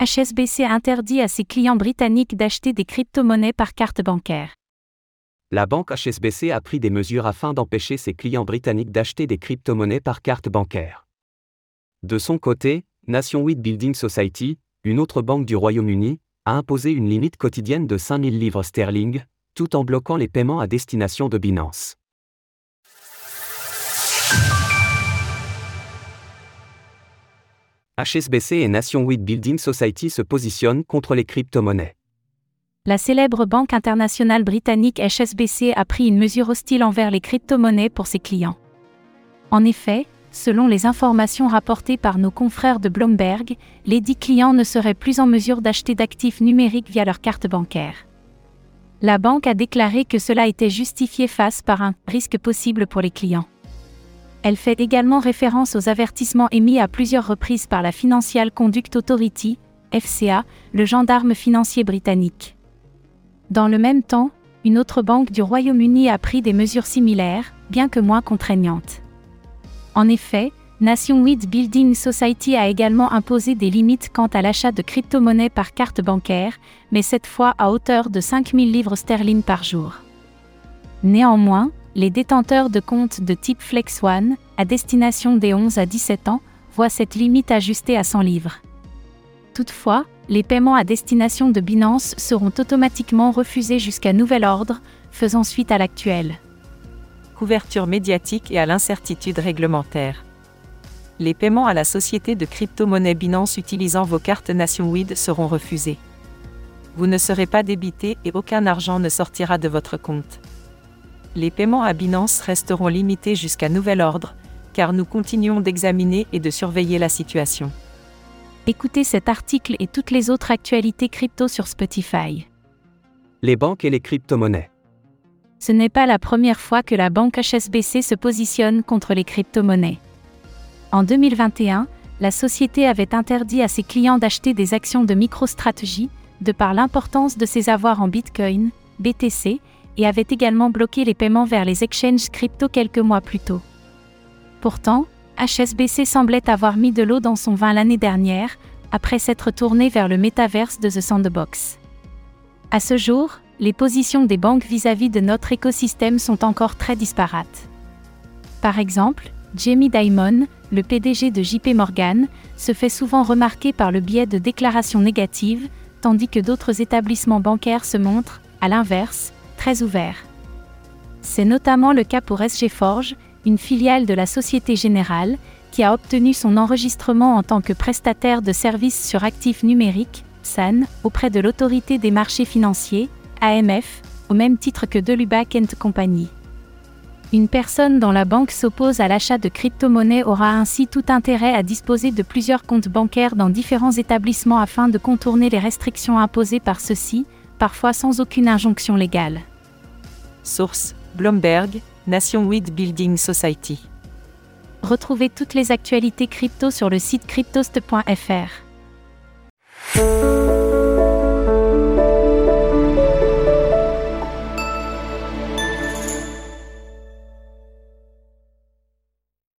HSBC interdit à ses clients britanniques d'acheter des crypto-monnaies par carte bancaire. La banque HSBC a pris des mesures afin d'empêcher ses clients britanniques d'acheter des crypto-monnaies par carte bancaire. De son côté, Nation 8 Building Society, une autre banque du Royaume-Uni, a imposé une limite quotidienne de 5000 livres sterling, tout en bloquant les paiements à destination de Binance. HSBC et Nation 8 Building Society se positionnent contre les crypto-monnaies. La célèbre banque internationale britannique HSBC a pris une mesure hostile envers les crypto-monnaies pour ses clients. En effet, selon les informations rapportées par nos confrères de Bloomberg, les dix clients ne seraient plus en mesure d'acheter d'actifs numériques via leur carte bancaire. La banque a déclaré que cela était justifié face par un risque possible pour les clients. Elle fait également référence aux avertissements émis à plusieurs reprises par la Financial Conduct Authority, FCA, le gendarme financier britannique. Dans le même temps, une autre banque du Royaume-Uni a pris des mesures similaires, bien que moins contraignantes. En effet, Nation 8 Building Society a également imposé des limites quant à l'achat de crypto-monnaies par carte bancaire, mais cette fois à hauteur de 5000 livres sterling par jour. Néanmoins, les détenteurs de comptes de type Flex One, à destination des 11 à 17 ans, voient cette limite ajustée à 100 livres. Toutefois, les paiements à destination de Binance seront automatiquement refusés jusqu'à nouvel ordre, faisant suite à l'actuel. Couverture médiatique et à l'incertitude réglementaire. Les paiements à la société de crypto-monnaie Binance utilisant vos cartes Nationwide seront refusés. Vous ne serez pas débité et aucun argent ne sortira de votre compte les paiements à Binance resteront limités jusqu'à nouvel ordre, car nous continuons d'examiner et de surveiller la situation. Écoutez cet article et toutes les autres actualités crypto sur Spotify. Les banques et les crypto-monnaies. Ce n'est pas la première fois que la banque HSBC se positionne contre les crypto-monnaies. En 2021, la société avait interdit à ses clients d'acheter des actions de MicroStrategy, de par l'importance de ses avoirs en Bitcoin, BTC, et avait également bloqué les paiements vers les exchanges crypto quelques mois plus tôt. Pourtant, HSBC semblait avoir mis de l'eau dans son vin l'année dernière, après s'être tourné vers le métaverse de The Sandbox. À ce jour, les positions des banques vis-à-vis de notre écosystème sont encore très disparates. Par exemple, Jamie Dimon, le PDG de JP Morgan, se fait souvent remarquer par le biais de déclarations négatives, tandis que d'autres établissements bancaires se montrent, à l'inverse, très ouvert. C'est notamment le cas pour SG Forge, une filiale de la Société Générale, qui a obtenu son enregistrement en tant que prestataire de services sur actifs numériques, SAN, auprès de l'autorité des marchés financiers, AMF, au même titre que Delubac Company. Une personne dont la banque s'oppose à l'achat de crypto-monnaies aura ainsi tout intérêt à disposer de plusieurs comptes bancaires dans différents établissements afin de contourner les restrictions imposées par ceux-ci, parfois sans aucune injonction légale. Source Bloomberg, Nation Weed Building Society. Retrouvez toutes les actualités crypto sur le site cryptost.fr.